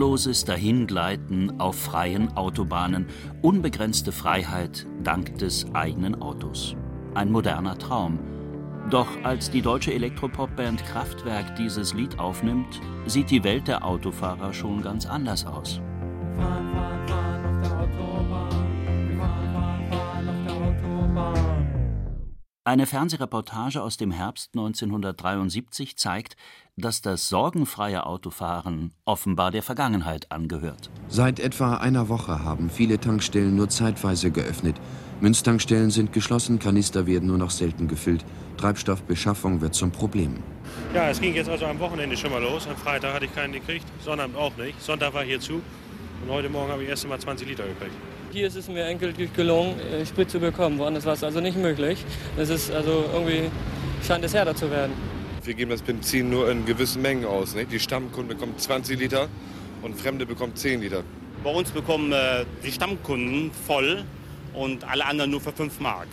Endloses Dahingleiten auf freien Autobahnen, unbegrenzte Freiheit dank des eigenen Autos. Ein moderner Traum. Doch als die deutsche Elektropopband Kraftwerk dieses Lied aufnimmt, sieht die Welt der Autofahrer schon ganz anders aus. Eine Fernsehreportage aus dem Herbst 1973 zeigt, dass das sorgenfreie Autofahren offenbar der Vergangenheit angehört. Seit etwa einer Woche haben viele Tankstellen nur zeitweise geöffnet. Münztankstellen sind geschlossen, Kanister werden nur noch selten gefüllt. Treibstoffbeschaffung wird zum Problem. Ja, es ging jetzt also am Wochenende schon mal los. Am Freitag hatte ich keinen gekriegt, Sonnabend auch nicht. Sonntag war hier zu und heute Morgen habe ich erst einmal 20 Liter gekriegt. Hier ist es mir endgültig gelungen, äh, Sprit zu bekommen. Woanders war es also nicht möglich. Es ist also irgendwie scheint es härter zu werden. Wir geben das Benzin nur in gewissen Mengen aus. Nicht? Die Stammkunde bekommt 20 Liter und Fremde bekommt 10 Liter. Bei uns bekommen äh, die Stammkunden voll und alle anderen nur für 5 Mark.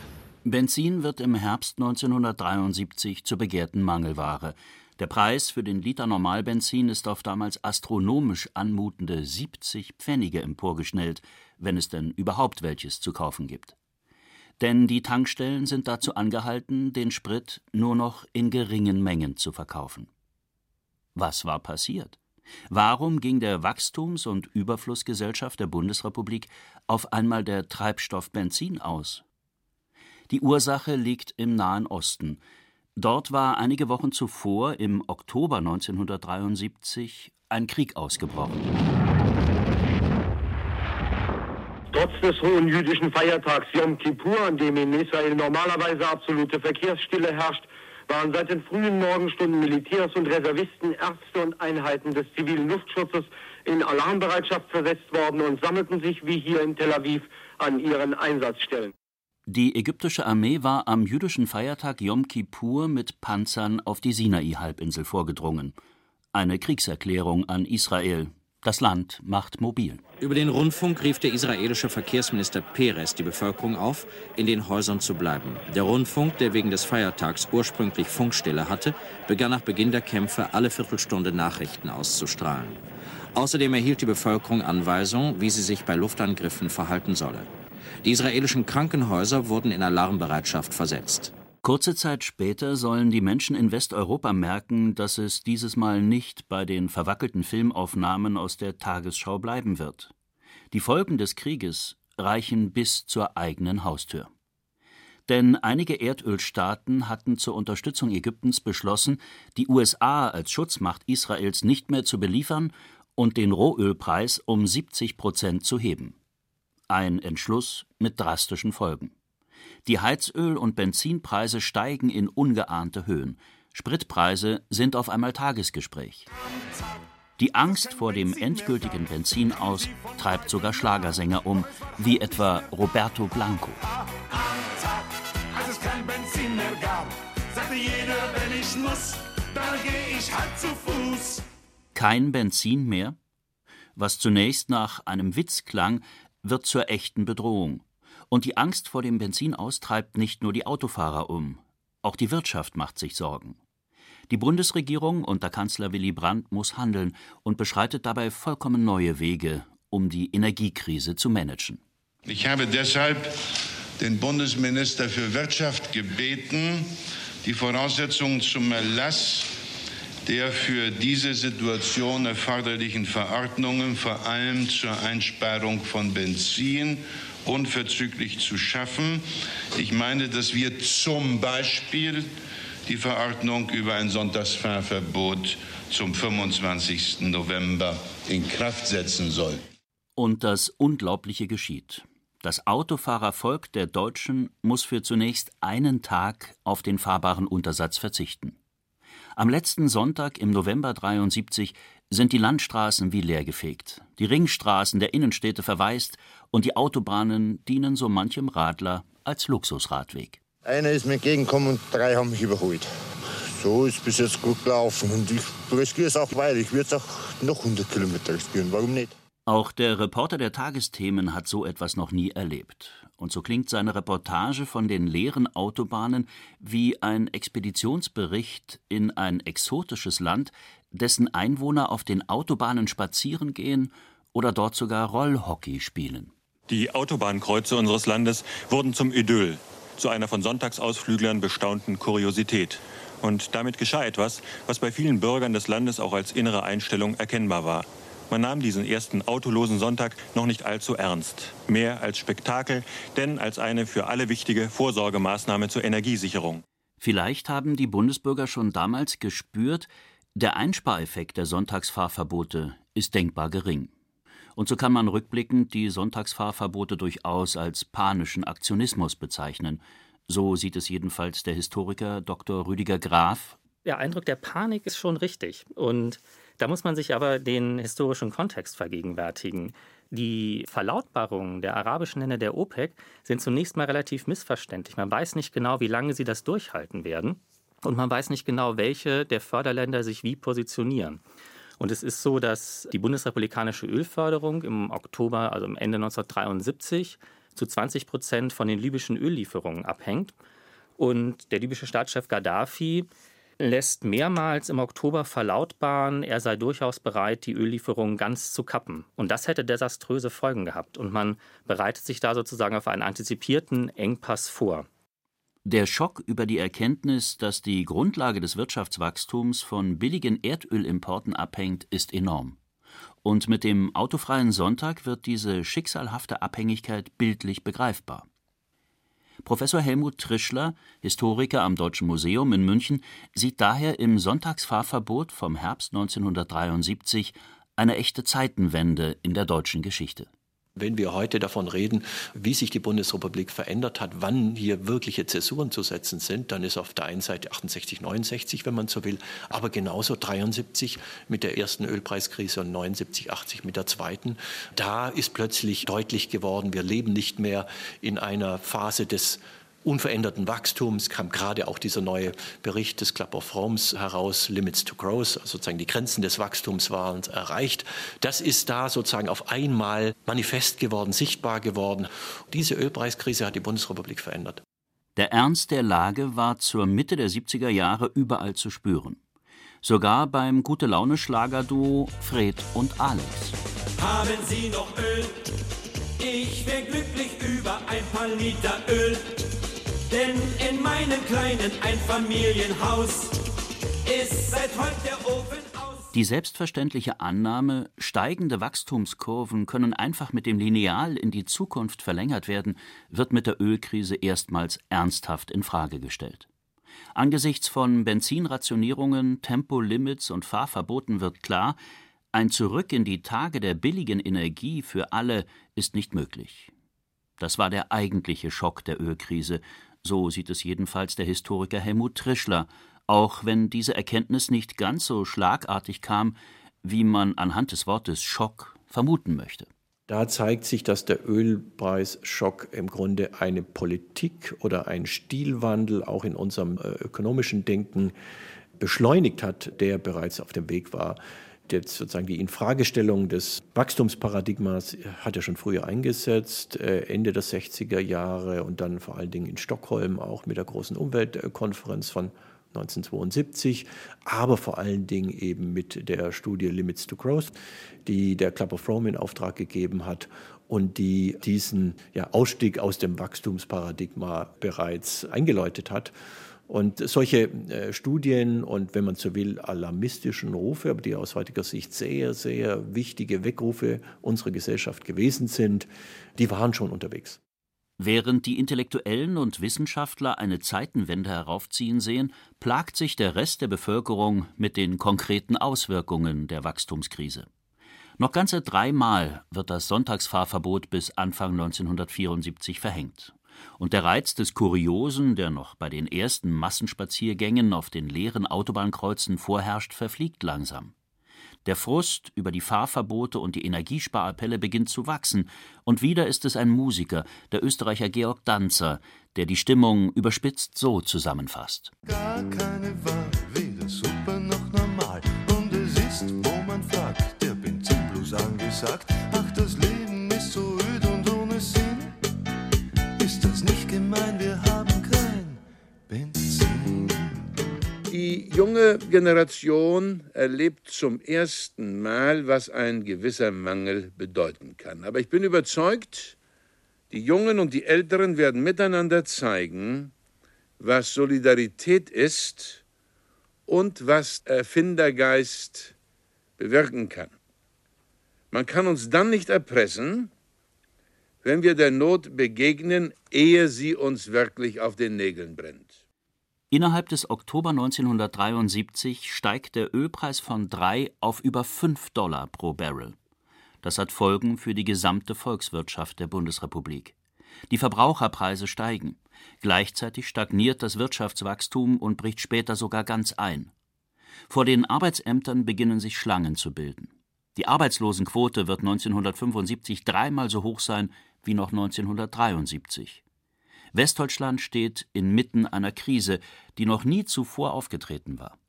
Benzin wird im Herbst 1973 zur begehrten Mangelware. Der Preis für den Liter Normalbenzin ist auf damals astronomisch anmutende 70 Pfennige emporgeschnellt, wenn es denn überhaupt welches zu kaufen gibt denn die Tankstellen sind dazu angehalten, den Sprit nur noch in geringen Mengen zu verkaufen. Was war passiert? Warum ging der Wachstums- und Überflussgesellschaft der Bundesrepublik auf einmal der Treibstoff Benzin aus? Die Ursache liegt im Nahen Osten. Dort war einige Wochen zuvor, im Oktober 1973, ein Krieg ausgebrochen. Trotz des hohen jüdischen Feiertags Yom Kippur, an dem in Israel normalerweise absolute Verkehrsstille herrscht, waren seit den frühen Morgenstunden Militärs und Reservisten, Ärzte und Einheiten des zivilen Luftschutzes in Alarmbereitschaft versetzt worden und sammelten sich wie hier in Tel Aviv an ihren Einsatzstellen. Die ägyptische Armee war am jüdischen Feiertag Yom Kippur mit Panzern auf die Sinai-Halbinsel vorgedrungen. Eine Kriegserklärung an Israel, das Land macht mobil. Über den Rundfunk rief der israelische Verkehrsminister Peres die Bevölkerung auf, in den Häusern zu bleiben. Der Rundfunk, der wegen des Feiertags ursprünglich Funkstille hatte, begann nach Beginn der Kämpfe alle Viertelstunde Nachrichten auszustrahlen. Außerdem erhielt die Bevölkerung Anweisungen, wie sie sich bei Luftangriffen verhalten solle. Die israelischen Krankenhäuser wurden in Alarmbereitschaft versetzt. Kurze Zeit später sollen die Menschen in Westeuropa merken, dass es dieses Mal nicht bei den verwackelten Filmaufnahmen aus der Tagesschau bleiben wird. Die Folgen des Krieges reichen bis zur eigenen Haustür. Denn einige Erdölstaaten hatten zur Unterstützung Ägyptens beschlossen, die USA als Schutzmacht Israels nicht mehr zu beliefern und den Rohölpreis um 70 Prozent zu heben. Ein Entschluss mit drastischen Folgen. Die Heizöl- und Benzinpreise steigen in ungeahnte Höhen. Spritpreise sind auf einmal Tagesgespräch. Die Angst vor dem endgültigen Benzinaus treibt sogar Schlagersänger um, wie etwa Roberto Blanco. Als es kein Benzin mehr gab, sagte jeder, wenn ich muss, dann gehe ich halt zu Fuß. Kein Benzin mehr? Was zunächst nach einem Witz klang, wird zur echten Bedrohung. Und die Angst vor dem Benzinaus treibt nicht nur die Autofahrer um, auch die Wirtschaft macht sich Sorgen. Die Bundesregierung unter Kanzler Willy Brandt muss handeln und beschreitet dabei vollkommen neue Wege, um die Energiekrise zu managen. Ich habe deshalb den Bundesminister für Wirtschaft gebeten, die Voraussetzungen zum Erlass der für diese Situation erforderlichen Verordnungen, vor allem zur Einsparung von Benzin unverzüglich zu schaffen. Ich meine, dass wir zum Beispiel die Verordnung über ein Sonntagsfahrverbot zum 25. November in Kraft setzen sollen. Und das Unglaubliche geschieht. Das Autofahrervolk der Deutschen muss für zunächst einen Tag auf den fahrbaren Untersatz verzichten. Am letzten Sonntag im November 73 sind die Landstraßen wie leergefegt, die Ringstraßen der Innenstädte verwaist und die Autobahnen dienen so manchem Radler als Luxusradweg. Einer ist mir entgegengekommen und drei haben mich überholt. So ist bis jetzt gut gelaufen und ich riskiere es auch weiter. Ich würde es auch noch 100 Kilometer riskieren. Warum nicht? Auch der Reporter der Tagesthemen hat so etwas noch nie erlebt. Und so klingt seine Reportage von den leeren Autobahnen wie ein Expeditionsbericht in ein exotisches Land, dessen Einwohner auf den Autobahnen spazieren gehen oder dort sogar Rollhockey spielen. Die Autobahnkreuze unseres Landes wurden zum Idyll, zu einer von Sonntagsausflüglern bestaunten Kuriosität. Und damit geschah etwas, was bei vielen Bürgern des Landes auch als innere Einstellung erkennbar war. Man nahm diesen ersten autolosen Sonntag noch nicht allzu ernst. Mehr als Spektakel, denn als eine für alle wichtige Vorsorgemaßnahme zur Energiesicherung. Vielleicht haben die Bundesbürger schon damals gespürt, der Einspareffekt der Sonntagsfahrverbote ist denkbar gering. Und so kann man rückblickend die Sonntagsfahrverbote durchaus als panischen Aktionismus bezeichnen. So sieht es jedenfalls der Historiker Dr. Rüdiger Graf. Der Eindruck der Panik ist schon richtig. Und da muss man sich aber den historischen Kontext vergegenwärtigen. Die Verlautbarungen der arabischen Länder der OPEC sind zunächst mal relativ missverständlich. Man weiß nicht genau, wie lange sie das durchhalten werden. Und man weiß nicht genau, welche der Förderländer sich wie positionieren. Und es ist so, dass die bundesrepublikanische Ölförderung im Oktober, also am Ende 1973, zu 20 Prozent von den libyschen Öllieferungen abhängt. Und der libysche Staatschef Gaddafi lässt mehrmals im Oktober verlautbaren, er sei durchaus bereit, die Öllieferungen ganz zu kappen. Und das hätte desaströse Folgen gehabt. Und man bereitet sich da sozusagen auf einen antizipierten Engpass vor. Der Schock über die Erkenntnis, dass die Grundlage des Wirtschaftswachstums von billigen Erdölimporten abhängt, ist enorm. Und mit dem autofreien Sonntag wird diese schicksalhafte Abhängigkeit bildlich begreifbar. Professor Helmut Trischler, Historiker am Deutschen Museum in München, sieht daher im Sonntagsfahrverbot vom Herbst 1973 eine echte Zeitenwende in der deutschen Geschichte. Wenn wir heute davon reden, wie sich die Bundesrepublik verändert hat, wann hier wirkliche Zäsuren zu setzen sind, dann ist auf der einen Seite 68, 69, wenn man so will, aber genauso 73 mit der ersten Ölpreiskrise und 79, 80 mit der zweiten. Da ist plötzlich deutlich geworden, wir leben nicht mehr in einer Phase des unveränderten Wachstums kam gerade auch dieser neue Bericht des Club of Rome's heraus, Limits to Growth, also sozusagen die Grenzen des Wachstums waren erreicht. Das ist da sozusagen auf einmal manifest geworden, sichtbar geworden. Diese Ölpreiskrise hat die Bundesrepublik verändert. Der Ernst der Lage war zur Mitte der 70er Jahre überall zu spüren. Sogar beim Gute-Laune-Schlagerduo Fred und Alex. Haben Sie noch Öl? Ich wäre glücklich über ein paar Liter Öl. Denn in meinem kleinen Einfamilienhaus ist seit heute der Ofen aus. Die selbstverständliche Annahme, steigende Wachstumskurven können einfach mit dem Lineal in die Zukunft verlängert werden, wird mit der Ölkrise erstmals ernsthaft in Frage gestellt. Angesichts von Benzinrationierungen, Tempolimits und Fahrverboten wird klar, ein Zurück in die Tage der billigen Energie für alle ist nicht möglich. Das war der eigentliche Schock der Ölkrise, so sieht es jedenfalls der Historiker Helmut Trischler, auch wenn diese Erkenntnis nicht ganz so schlagartig kam, wie man anhand des Wortes Schock vermuten möchte. Da zeigt sich, dass der Ölpreisschock im Grunde eine Politik oder ein Stilwandel auch in unserem äh, ökonomischen Denken beschleunigt hat, der bereits auf dem Weg war jetzt sozusagen die Infragestellung des Wachstumsparadigmas hat er schon früher eingesetzt, äh, Ende der 60er Jahre und dann vor allen Dingen in Stockholm auch mit der großen Umweltkonferenz von 1972, aber vor allen Dingen eben mit der Studie Limits to Growth, die der Club of Rome in Auftrag gegeben hat und die diesen ja, Ausstieg aus dem Wachstumsparadigma bereits eingeläutet hat. Und solche äh, Studien und, wenn man so will, alarmistischen Rufe, die aus heutiger Sicht sehr, sehr wichtige Weckrufe unserer Gesellschaft gewesen sind, die waren schon unterwegs. Während die Intellektuellen und Wissenschaftler eine Zeitenwende heraufziehen sehen, plagt sich der Rest der Bevölkerung mit den konkreten Auswirkungen der Wachstumskrise. Noch ganze dreimal wird das Sonntagsfahrverbot bis Anfang 1974 verhängt. Und der Reiz des Kuriosen, der noch bei den ersten Massenspaziergängen auf den leeren Autobahnkreuzen vorherrscht, verfliegt langsam. Der Frust über die Fahrverbote und die Energiesparappelle beginnt zu wachsen, und wieder ist es ein Musiker, der Österreicher Georg Danzer, der die Stimmung überspitzt so zusammenfasst. Gar keine Wahl, weder super noch normal. Und es ist, wo man fragt, der Benzinblues angesagt. Ach, das Leben ist so öd wir haben kein Benzin. Die junge Generation erlebt zum ersten Mal, was ein gewisser Mangel bedeuten kann. Aber ich bin überzeugt, die Jungen und die Älteren werden miteinander zeigen, was Solidarität ist und was Erfindergeist bewirken kann. Man kann uns dann nicht erpressen, wenn wir der Not begegnen, ehe sie uns wirklich auf den Nägeln brennt. Innerhalb des Oktober 1973 steigt der Ölpreis von 3 auf über 5 Dollar pro Barrel. Das hat Folgen für die gesamte Volkswirtschaft der Bundesrepublik. Die Verbraucherpreise steigen. Gleichzeitig stagniert das Wirtschaftswachstum und bricht später sogar ganz ein. Vor den Arbeitsämtern beginnen sich Schlangen zu bilden. Die Arbeitslosenquote wird 1975 dreimal so hoch sein wie noch 1973. Westdeutschland steht inmitten einer Krise, die noch nie zuvor aufgetreten war.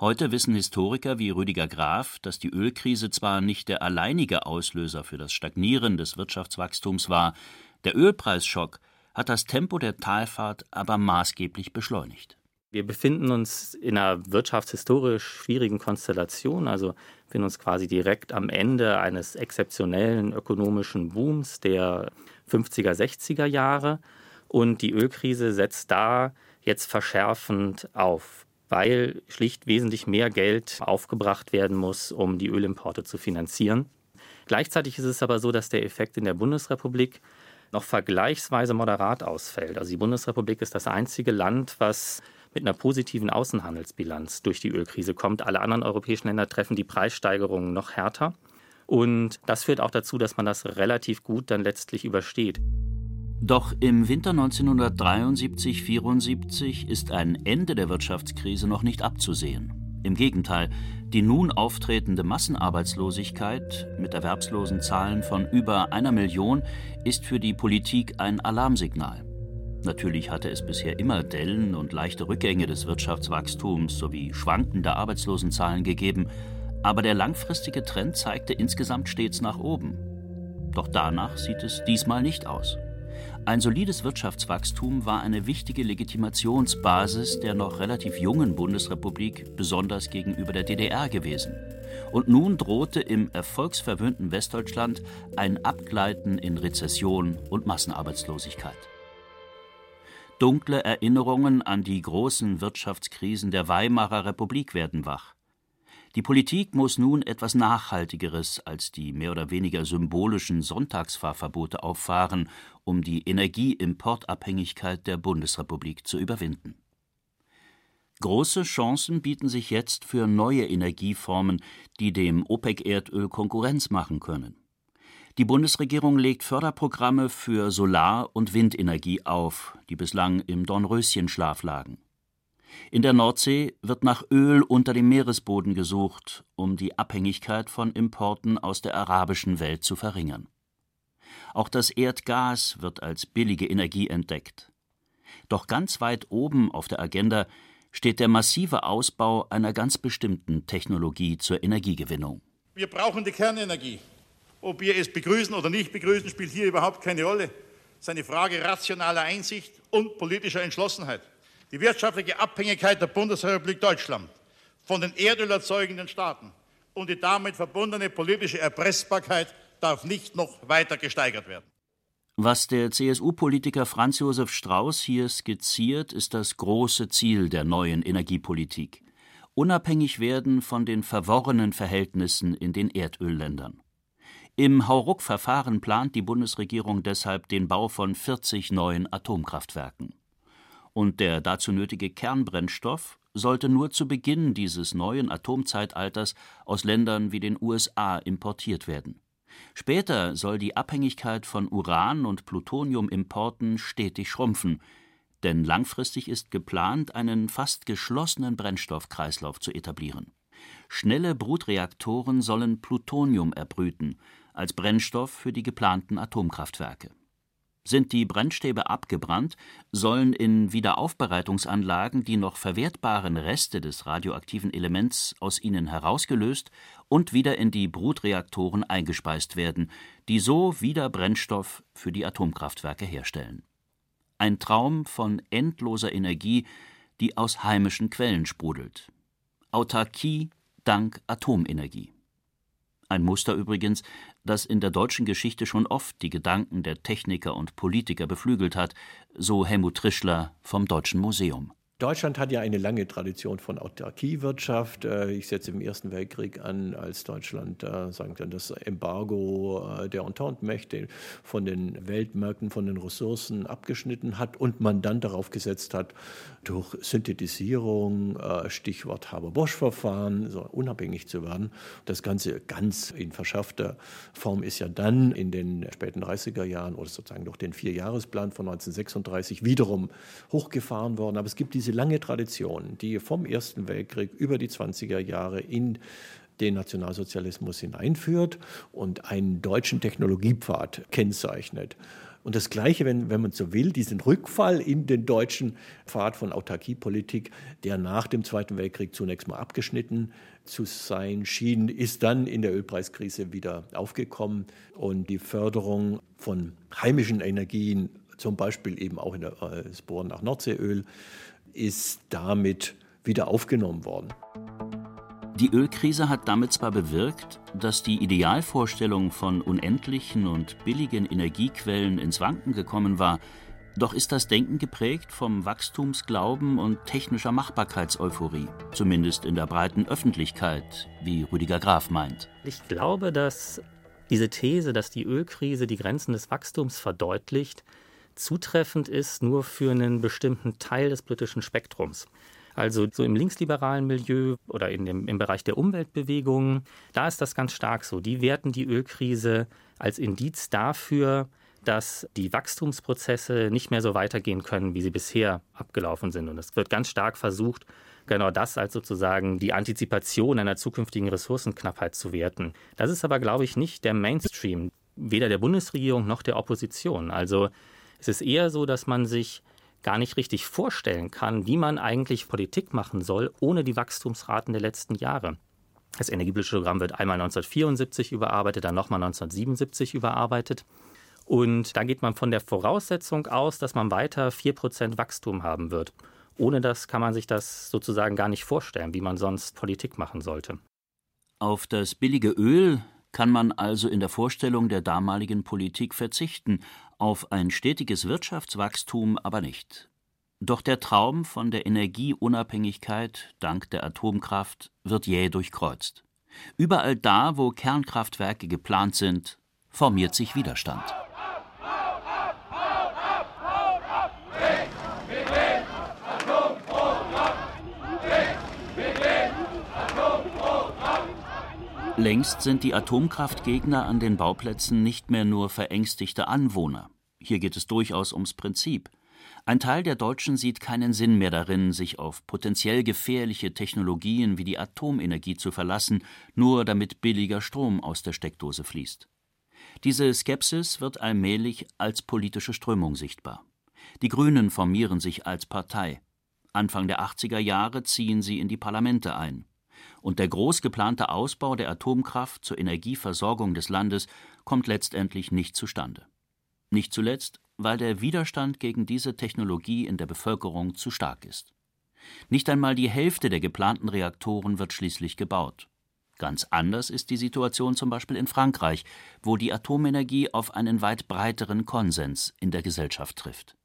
Heute wissen Historiker wie Rüdiger Graf, dass die Ölkrise zwar nicht der alleinige Auslöser für das Stagnieren des Wirtschaftswachstums war, der Ölpreisschock hat das Tempo der Talfahrt aber maßgeblich beschleunigt. Wir befinden uns in einer wirtschaftshistorisch schwierigen Konstellation, also befinden uns quasi direkt am Ende eines exzeptionellen ökonomischen Booms der 50er, 60er Jahre. Und die Ölkrise setzt da jetzt verschärfend auf, weil schlicht wesentlich mehr Geld aufgebracht werden muss, um die Ölimporte zu finanzieren. Gleichzeitig ist es aber so, dass der Effekt in der Bundesrepublik noch vergleichsweise moderat ausfällt. Also die Bundesrepublik ist das einzige Land, was mit einer positiven Außenhandelsbilanz durch die Ölkrise kommt. Alle anderen europäischen Länder treffen die Preissteigerungen noch härter. Und das führt auch dazu, dass man das relativ gut dann letztlich übersteht. Doch im Winter 1973-74 ist ein Ende der Wirtschaftskrise noch nicht abzusehen. Im Gegenteil, die nun auftretende Massenarbeitslosigkeit mit Erwerbslosenzahlen von über einer Million ist für die Politik ein Alarmsignal. Natürlich hatte es bisher immer Dellen und leichte Rückgänge des Wirtschaftswachstums sowie schwankende Arbeitslosenzahlen gegeben, aber der langfristige Trend zeigte insgesamt stets nach oben. Doch danach sieht es diesmal nicht aus. Ein solides Wirtschaftswachstum war eine wichtige Legitimationsbasis der noch relativ jungen Bundesrepublik, besonders gegenüber der DDR gewesen. Und nun drohte im erfolgsverwöhnten Westdeutschland ein Abgleiten in Rezession und Massenarbeitslosigkeit. Dunkle Erinnerungen an die großen Wirtschaftskrisen der Weimarer Republik werden wach. Die Politik muss nun etwas Nachhaltigeres als die mehr oder weniger symbolischen Sonntagsfahrverbote auffahren, um die Energieimportabhängigkeit der Bundesrepublik zu überwinden. Große Chancen bieten sich jetzt für neue Energieformen, die dem OPEC-Erdöl Konkurrenz machen können. Die Bundesregierung legt Förderprogramme für Solar- und Windenergie auf, die bislang im Dornröschenschlaf lagen. In der Nordsee wird nach Öl unter dem Meeresboden gesucht, um die Abhängigkeit von Importen aus der arabischen Welt zu verringern. Auch das Erdgas wird als billige Energie entdeckt. Doch ganz weit oben auf der Agenda steht der massive Ausbau einer ganz bestimmten Technologie zur Energiegewinnung. Wir brauchen die Kernenergie. Ob wir es begrüßen oder nicht begrüßen, spielt hier überhaupt keine Rolle. Es ist eine Frage rationaler Einsicht und politischer Entschlossenheit. Die wirtschaftliche Abhängigkeit der Bundesrepublik Deutschland von den erdölerzeugenden Staaten und die damit verbundene politische Erpressbarkeit darf nicht noch weiter gesteigert werden. Was der CSU-Politiker Franz Josef Strauß hier skizziert, ist das große Ziel der neuen Energiepolitik. Unabhängig werden von den verworrenen Verhältnissen in den Erdölländern. Im Hauruck-Verfahren plant die Bundesregierung deshalb den Bau von 40 neuen Atomkraftwerken. Und der dazu nötige Kernbrennstoff sollte nur zu Beginn dieses neuen Atomzeitalters aus Ländern wie den USA importiert werden. Später soll die Abhängigkeit von Uran- und Plutoniumimporten stetig schrumpfen, denn langfristig ist geplant, einen fast geschlossenen Brennstoffkreislauf zu etablieren. Schnelle Brutreaktoren sollen Plutonium erbrüten, als Brennstoff für die geplanten Atomkraftwerke. Sind die Brennstäbe abgebrannt, sollen in Wiederaufbereitungsanlagen die noch verwertbaren Reste des radioaktiven Elements aus ihnen herausgelöst und wieder in die Brutreaktoren eingespeist werden, die so wieder Brennstoff für die Atomkraftwerke herstellen. Ein Traum von endloser Energie, die aus heimischen Quellen sprudelt. Autarkie dank Atomenergie. Ein Muster übrigens, das in der deutschen Geschichte schon oft die Gedanken der Techniker und Politiker beflügelt hat, so Helmut Trischler vom Deutschen Museum. Deutschland hat ja eine lange Tradition von Autarkiewirtschaft. Äh, ich setze im Ersten Weltkrieg an, als Deutschland äh, sagen wir, das Embargo äh, der Entente-Mächte von den Weltmärkten, von den Ressourcen abgeschnitten hat und man dann darauf gesetzt hat, durch Synthetisierung, Stichwort Haber-Bosch-Verfahren, so unabhängig zu werden. Das Ganze ganz in verschaffter Form ist ja dann in den späten 30er Jahren oder sozusagen durch den Vierjahresplan von 1936 wiederum hochgefahren worden. Aber es gibt diese diese lange Tradition, die vom Ersten Weltkrieg über die 20er Jahre in den Nationalsozialismus hineinführt und einen deutschen Technologiepfad kennzeichnet. Und das Gleiche, wenn, wenn man so will, diesen Rückfall in den deutschen Pfad von Autarkiepolitik, der nach dem Zweiten Weltkrieg zunächst mal abgeschnitten zu sein schien, ist dann in der Ölpreiskrise wieder aufgekommen. Und die Förderung von heimischen Energien, zum Beispiel eben auch in der, äh, das Bohren nach Nordseeöl, ist damit wieder aufgenommen worden. Die Ölkrise hat damit zwar bewirkt, dass die Idealvorstellung von unendlichen und billigen Energiequellen ins Wanken gekommen war, doch ist das Denken geprägt vom Wachstumsglauben und technischer Machbarkeitseuphorie, zumindest in der breiten Öffentlichkeit, wie Rüdiger Graf meint. Ich glaube, dass diese These, dass die Ölkrise die Grenzen des Wachstums verdeutlicht, zutreffend ist nur für einen bestimmten Teil des politischen Spektrums. Also so im linksliberalen Milieu oder in dem, im Bereich der Umweltbewegungen, da ist das ganz stark so. Die werten die Ölkrise als Indiz dafür, dass die Wachstumsprozesse nicht mehr so weitergehen können, wie sie bisher abgelaufen sind. Und es wird ganz stark versucht, genau das als sozusagen die Antizipation einer zukünftigen Ressourcenknappheit zu werten. Das ist aber, glaube ich, nicht der Mainstream, weder der Bundesregierung noch der Opposition. Also es ist eher so, dass man sich gar nicht richtig vorstellen kann, wie man eigentlich Politik machen soll, ohne die Wachstumsraten der letzten Jahre. Das Energiepolitische Programm wird einmal 1974 überarbeitet, dann nochmal 1977 überarbeitet. Und da geht man von der Voraussetzung aus, dass man weiter 4% Wachstum haben wird. Ohne das kann man sich das sozusagen gar nicht vorstellen, wie man sonst Politik machen sollte. Auf das billige Öl kann man also in der Vorstellung der damaligen Politik verzichten, auf ein stetiges Wirtschaftswachstum aber nicht. Doch der Traum von der Energieunabhängigkeit dank der Atomkraft wird jäh durchkreuzt. Überall da, wo Kernkraftwerke geplant sind, formiert sich Widerstand. Längst sind die Atomkraftgegner an den Bauplätzen nicht mehr nur verängstigte Anwohner. Hier geht es durchaus ums Prinzip. Ein Teil der Deutschen sieht keinen Sinn mehr darin, sich auf potenziell gefährliche Technologien wie die Atomenergie zu verlassen, nur damit billiger Strom aus der Steckdose fließt. Diese Skepsis wird allmählich als politische Strömung sichtbar. Die Grünen formieren sich als Partei. Anfang der 80er Jahre ziehen sie in die Parlamente ein und der groß geplante Ausbau der Atomkraft zur Energieversorgung des Landes kommt letztendlich nicht zustande. Nicht zuletzt, weil der Widerstand gegen diese Technologie in der Bevölkerung zu stark ist. Nicht einmal die Hälfte der geplanten Reaktoren wird schließlich gebaut. Ganz anders ist die Situation zum Beispiel in Frankreich, wo die Atomenergie auf einen weit breiteren Konsens in der Gesellschaft trifft.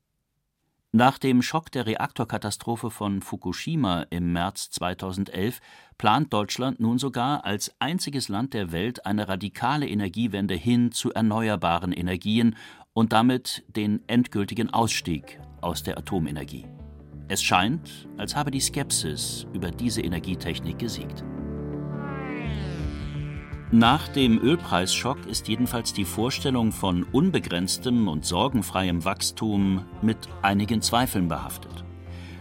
Nach dem Schock der Reaktorkatastrophe von Fukushima im März 2011 plant Deutschland nun sogar als einziges Land der Welt eine radikale Energiewende hin zu erneuerbaren Energien und damit den endgültigen Ausstieg aus der Atomenergie. Es scheint, als habe die Skepsis über diese Energietechnik gesiegt. Nach dem Ölpreisschock ist jedenfalls die Vorstellung von unbegrenztem und sorgenfreiem Wachstum mit einigen Zweifeln behaftet.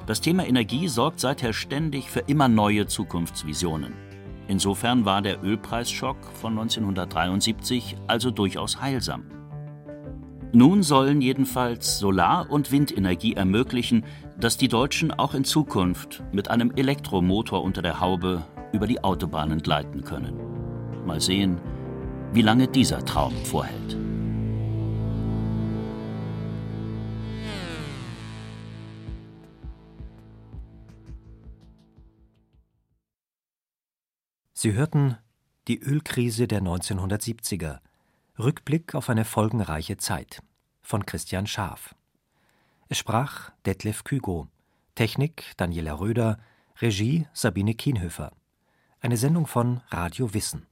Das Thema Energie sorgt seither ständig für immer neue Zukunftsvisionen. Insofern war der Ölpreisschock von 1973 also durchaus heilsam. Nun sollen jedenfalls Solar- und Windenergie ermöglichen, dass die Deutschen auch in Zukunft mit einem Elektromotor unter der Haube über die Autobahnen gleiten können. Mal sehen, wie lange dieser Traum vorhält. Sie hörten die Ölkrise der 1970er. Rückblick auf eine folgenreiche Zeit von Christian Schaaf. Es sprach Detlef Kügo, Technik Daniela Röder, Regie Sabine Kienhöfer. Eine Sendung von Radio Wissen.